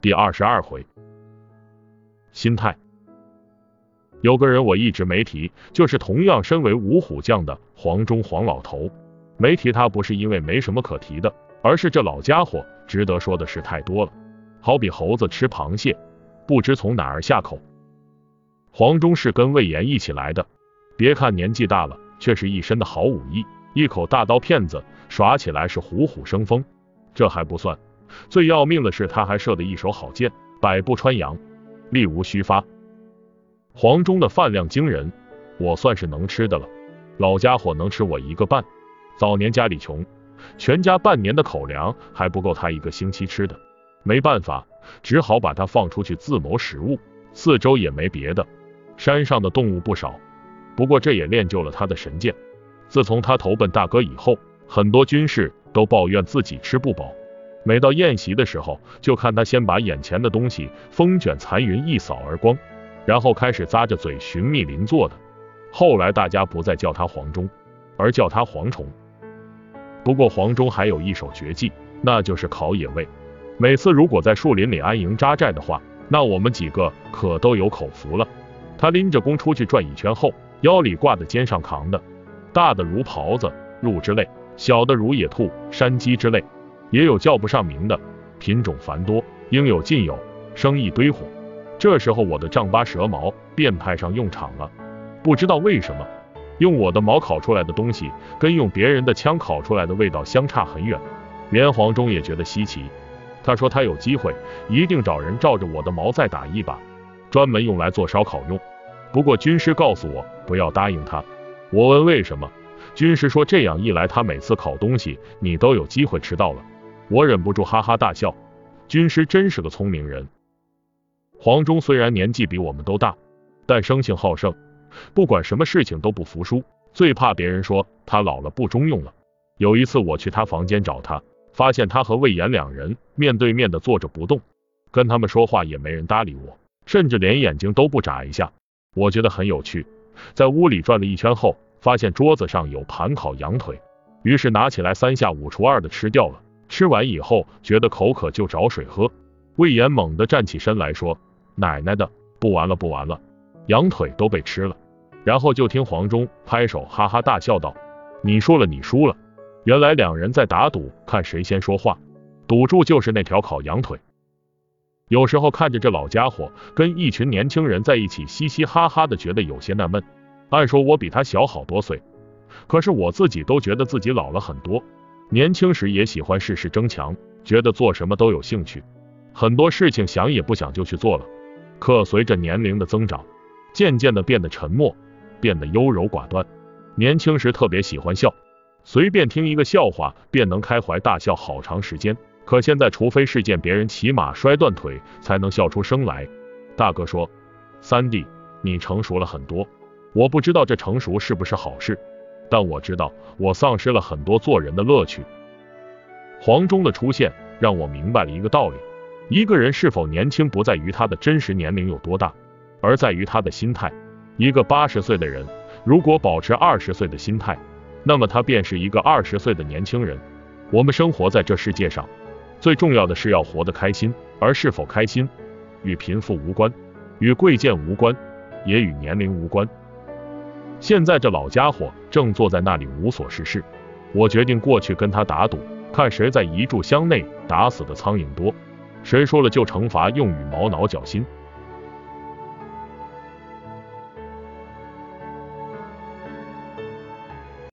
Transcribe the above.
第二十二回，心态。有个人我一直没提，就是同样身为五虎将的黄忠黄老头。没提他不是因为没什么可提的，而是这老家伙值得说的事太多了。好比猴子吃螃蟹，不知从哪儿下口。黄忠是跟魏延一起来的，别看年纪大了，却是一身的好武艺，一口大刀片子耍起来是虎虎生风。这还不算，最要命的是他还射的一手好箭，百步穿杨，力无虚发。黄忠的饭量惊人，我算是能吃的了。老家伙能吃我一个半。早年家里穷，全家半年的口粮还不够他一个星期吃的，没办法，只好把他放出去自谋食物。四周也没别的，山上的动物不少，不过这也练就了他的神剑。自从他投奔大哥以后，很多军士都抱怨自己吃不饱，每到宴席的时候，就看他先把眼前的东西风卷残云一扫而光，然后开始咂着嘴寻觅邻座的。后来大家不再叫他黄忠，而叫他蝗虫。不过黄忠还有一手绝技，那就是烤野味。每次如果在树林里安营扎寨的话，那我们几个可都有口福了。他拎着弓出去转一圈后，腰里挂的、肩上扛的，大的如狍子、鹿之类，小的如野兔、山鸡之类，也有叫不上名的，品种繁多，应有尽有，生意堆火。这时候我的丈八蛇矛便派上用场了，不知道为什么。用我的矛烤出来的东西，跟用别人的枪烤出来的味道相差很远，连黄忠也觉得稀奇。他说他有机会一定找人照着我的矛再打一把，专门用来做烧烤用。不过军师告诉我不要答应他。我问为什么，军师说这样一来，他每次烤东西你都有机会吃到了。我忍不住哈哈大笑。军师真是个聪明人。黄忠虽然年纪比我们都大，但生性好胜。不管什么事情都不服输，最怕别人说他老了不中用了。有一次我去他房间找他，发现他和魏延两人面对面的坐着不动，跟他们说话也没人搭理我，甚至连眼睛都不眨一下。我觉得很有趣，在屋里转了一圈后，发现桌子上有盘烤羊腿，于是拿起来三下五除二的吃掉了。吃完以后觉得口渴就找水喝，魏延猛地站起身来说：“奶奶的，不玩了不玩了。”羊腿都被吃了，然后就听黄忠拍手哈哈大笑道：“你输了，你输了。”原来两人在打赌，看谁先说话，赌注就是那条烤羊腿。有时候看着这老家伙跟一群年轻人在一起嘻嘻哈哈的，觉得有些纳闷。按说我比他小好多岁，可是我自己都觉得自己老了很多。年轻时也喜欢事事争强，觉得做什么都有兴趣，很多事情想也不想就去做了。可随着年龄的增长，渐渐的变得沉默，变得优柔寡断。年轻时特别喜欢笑，随便听一个笑话便能开怀大笑好长时间。可现在，除非是见别人骑马摔断腿，才能笑出声来。大哥说：“三弟，你成熟了很多。”我不知道这成熟是不是好事，但我知道我丧失了很多做人的乐趣。黄忠的出现让我明白了一个道理：一个人是否年轻，不在于他的真实年龄有多大。而在于他的心态。一个八十岁的人，如果保持二十岁的心态，那么他便是一个二十岁的年轻人。我们生活在这世界上，最重要的是要活得开心，而是否开心，与贫富无关，与贵贱无关，也与年龄无关。现在这老家伙正坐在那里无所事事，我决定过去跟他打赌，看谁在一炷香内打死的苍蝇多，谁说了就惩罚，用羽毛挠脚心。